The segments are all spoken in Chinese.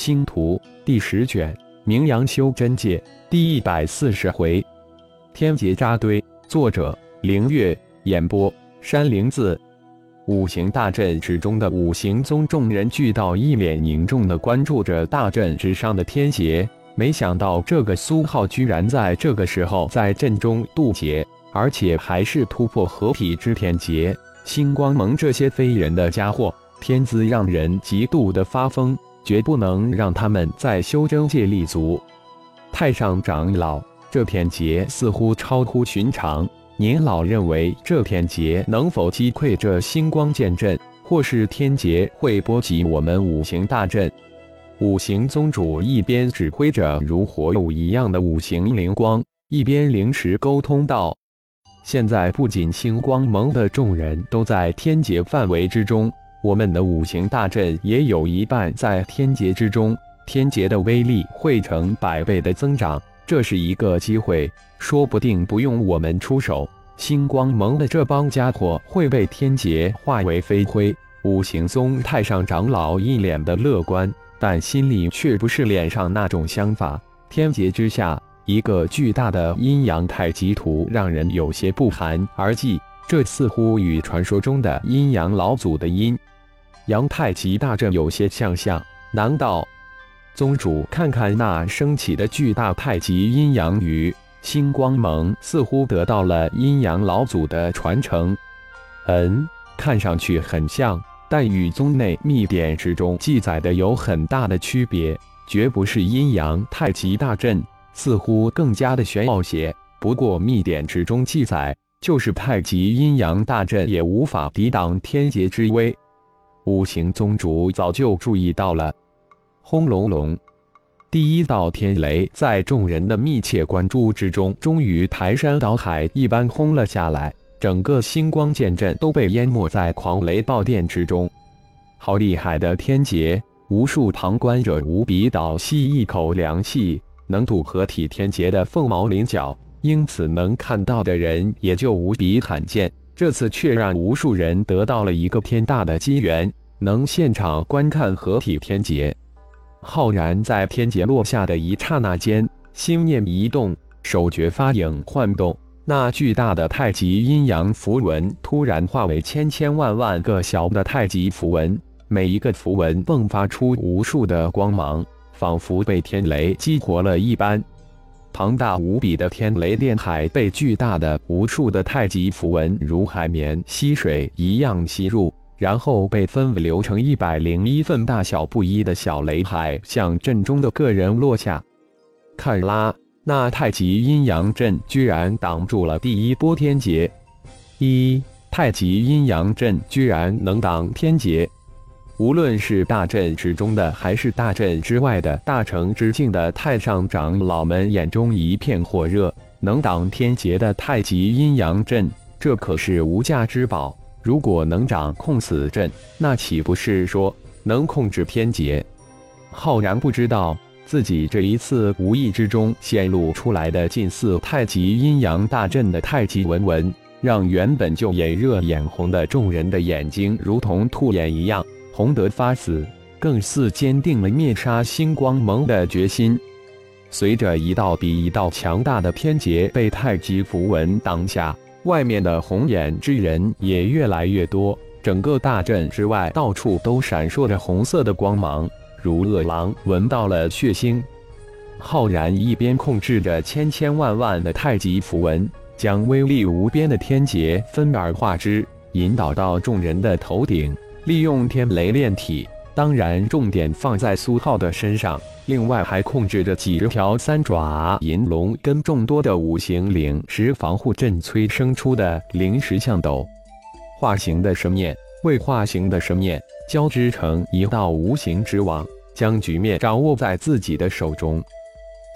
星图第十卷，名扬修真界第一百四十回，天劫扎堆。作者：凌月。演播：山灵子。五行大阵之中的五行宗众人俱到，一脸凝重地关注着大阵之上的天劫。没想到这个苏浩居然在这个时候在阵中渡劫，而且还是突破合体之天劫。星光盟这些非人的家伙，天资让人极度的发疯。绝不能让他们在修真界立足。太上长老，这片劫似乎超乎寻常。您老认为这片劫能否击溃这星光剑阵，或是天劫会波及我们五行大阵？五行宗主一边指挥着如火舞一样的五行灵光，一边灵时沟通道：“现在不仅星光盟的众人都在天劫范围之中。”我们的五行大阵也有一半在天劫之中，天劫的威力会成百倍的增长，这是一个机会，说不定不用我们出手，星光盟的这帮家伙会被天劫化为飞灰。五行宗太上长老一脸的乐观，但心里却不是脸上那种想法。天劫之下，一个巨大的阴阳太极图让人有些不寒而栗，这似乎与传说中的阴阳老祖的阴。阳太极大阵有些相像，难道宗主看看那升起的巨大太极阴阳鱼，星光盟似乎得到了阴阳老祖的传承？嗯，看上去很像，但与宗内秘典之中记载的有很大的区别，绝不是阴阳太极大阵，似乎更加的玄奥些。不过秘典之中记载，就是太极阴阳大阵也无法抵挡天劫之威。五行宗主早就注意到了，轰隆隆，第一道天雷在众人的密切关注之中，终于排山倒海一般轰了下来，整个星光剑阵都被淹没在狂雷暴电之中。好厉害的天劫！无数旁观者无比倒吸一口凉气。能渡合体天劫的凤毛麟角，因此能看到的人也就无比罕见。这次却让无数人得到了一个天大的机缘，能现场观看合体天劫。浩然在天劫落下的一刹那间，心念一动，手诀发影幻动，那巨大的太极阴阳符文突然化为千千万万个小的太极符文，每一个符文迸发出无数的光芒，仿佛被天雷激活了一般。庞大无比的天雷电海被巨大的无数的太极符文如海绵吸水一样吸入，然后被分流成一百零一份大小不一的小雷海，向阵中的个人落下。看啦，那太极阴阳阵居然挡住了第一波天劫！一太极阴阳阵居然能挡天劫！无论是大阵之中的，还是大阵之外的大成之境的太上长老们，眼中一片火热。能挡天劫的太极阴阳阵，这可是无价之宝。如果能掌控此阵，那岂不是说能控制天劫？浩然不知道自己这一次无意之中显露出来的近似太极阴阳大阵的太极文文，让原本就眼热眼红的众人的眼睛如同兔眼一样。洪德发死，更似坚定了灭杀星光盟的决心。随着一道比一道强大的天劫被太极符文挡下，外面的红眼之人也越来越多。整个大阵之外，到处都闪烁着红色的光芒，如饿狼闻到了血腥。浩然一边控制着千千万万的太极符文，将威力无边的天劫分而化之，引导到众人的头顶。利用天雷炼体，当然重点放在苏浩的身上。另外还控制着几十条三爪银龙跟众多的五行灵石防护阵催生出的灵石象斗，化形的神念、未化形的神念交织成一道无形之网，将局面掌握在自己的手中。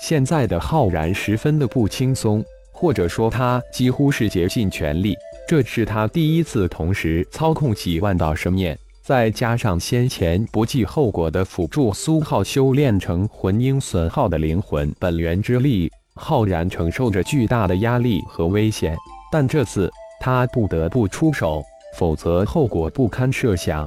现在的浩然十分的不轻松，或者说他几乎是竭尽全力。这是他第一次同时操控几万道神念，再加上先前不计后果的辅助苏浩修炼成魂婴损耗的灵魂本源之力，浩然承受着巨大的压力和危险。但这次他不得不出手，否则后果不堪设想。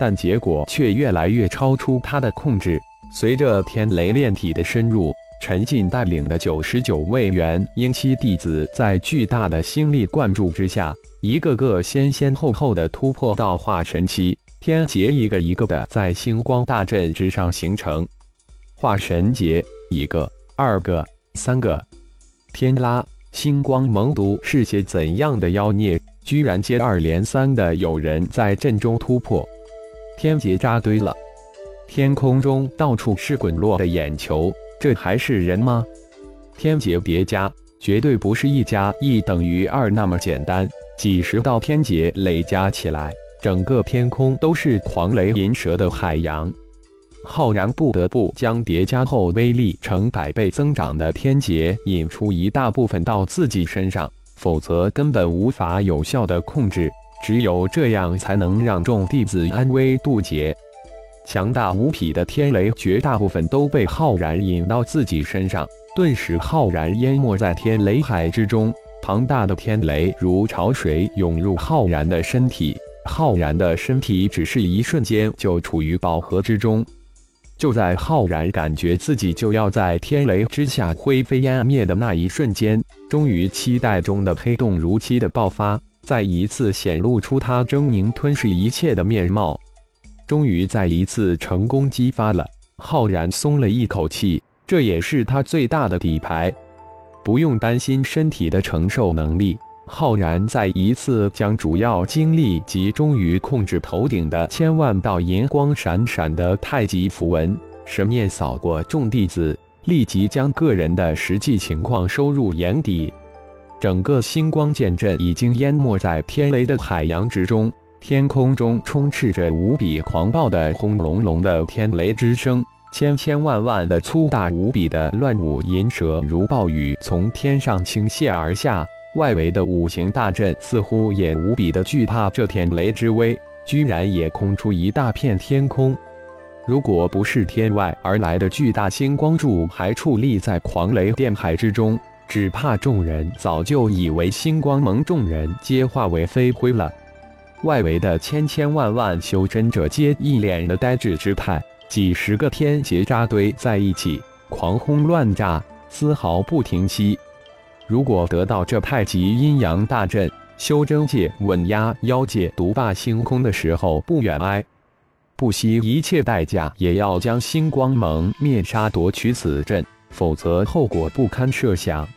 但结果却越来越超出他的控制。随着天雷炼体的深入，陈进带领的九十九位元婴期弟子，在巨大的星力灌注之下，一个个先先后后的突破到化神期。天劫一个一个的在星光大阵之上形成，化神劫一个、二个、三个。天啦！星光蒙毒是些怎样的妖孽？居然接二连三的有人在阵中突破，天劫扎堆了。天空中到处是滚落的眼球，这还是人吗？天劫叠加，绝对不是一加一等于二那么简单。几十道天劫累加起来。整个天空都是狂雷银蛇的海洋，浩然不得不将叠加后威力成百倍增长的天劫引出一大部分到自己身上，否则根本无法有效的控制。只有这样才能让众弟子安危渡劫。强大无匹的天雷绝大部分都被浩然引到自己身上，顿时浩然淹没在天雷海之中。庞大的天雷如潮水涌入浩然的身体。浩然的身体只是一瞬间就处于饱和之中。就在浩然感觉自己就要在天雷之下灰飞烟灭的那一瞬间，终于期待中的黑洞如期的爆发，再一次显露出他狰狞吞噬一切的面貌。终于再一次成功激发了，浩然松了一口气，这也是他最大的底牌，不用担心身体的承受能力。浩然再一次将主要精力集中于控制头顶的千万道银光闪闪的太极符文，神念扫过众弟子，立即将个人的实际情况收入眼底。整个星光剑阵已经淹没在天雷的海洋之中，天空中充斥着无比狂暴的轰隆隆的天雷之声，千千万万的粗大无比的乱舞银蛇如暴雨从天上倾泻而下。外围的五行大阵似乎也无比的惧怕这天雷之威，居然也空出一大片天空。如果不是天外而来的巨大星光柱还矗立在狂雷电海之中，只怕众人早就以为星光盟众人皆化为飞灰了。外围的千千万万修真者皆一脸的呆滞之态，几十个天劫扎堆在一起，狂轰乱炸，丝毫不停息。如果得到这太极阴阳大阵，修真界稳压妖界独霸星空的时候不远哀，不惜一切代价也要将星光盟灭杀夺取此阵，否则后果不堪设想。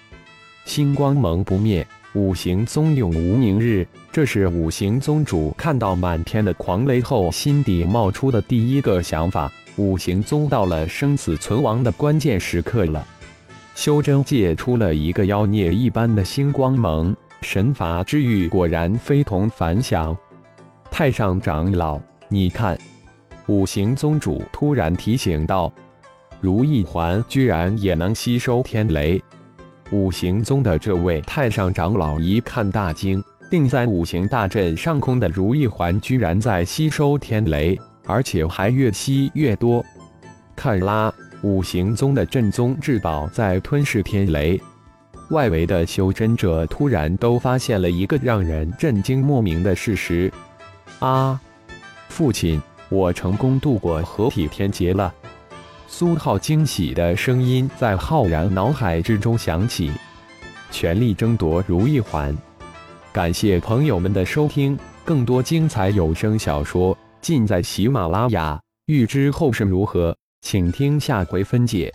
星光盟不灭，五行宗永无宁日。这是五行宗主看到满天的狂雷后心底冒出的第一个想法。五行宗到了生死存亡的关键时刻了。修真界出了一个妖孽一般的星光盟，神罚之域果然非同凡响。太上长老，你看，五行宗主突然提醒道：“如意环居然也能吸收天雷。”五行宗的这位太上长老一看大惊，定在五行大阵上空的如意环居然在吸收天雷，而且还越吸越多。看啦！五行宗的镇宗至宝在吞噬天雷，外围的修真者突然都发现了一个让人震惊莫名的事实：啊，父亲，我成功度过合体天劫了！苏浩惊喜的声音在浩然脑海之中响起。全力争夺如意环！感谢朋友们的收听，更多精彩有声小说尽在喜马拉雅。欲知后事如何？请听下回分解。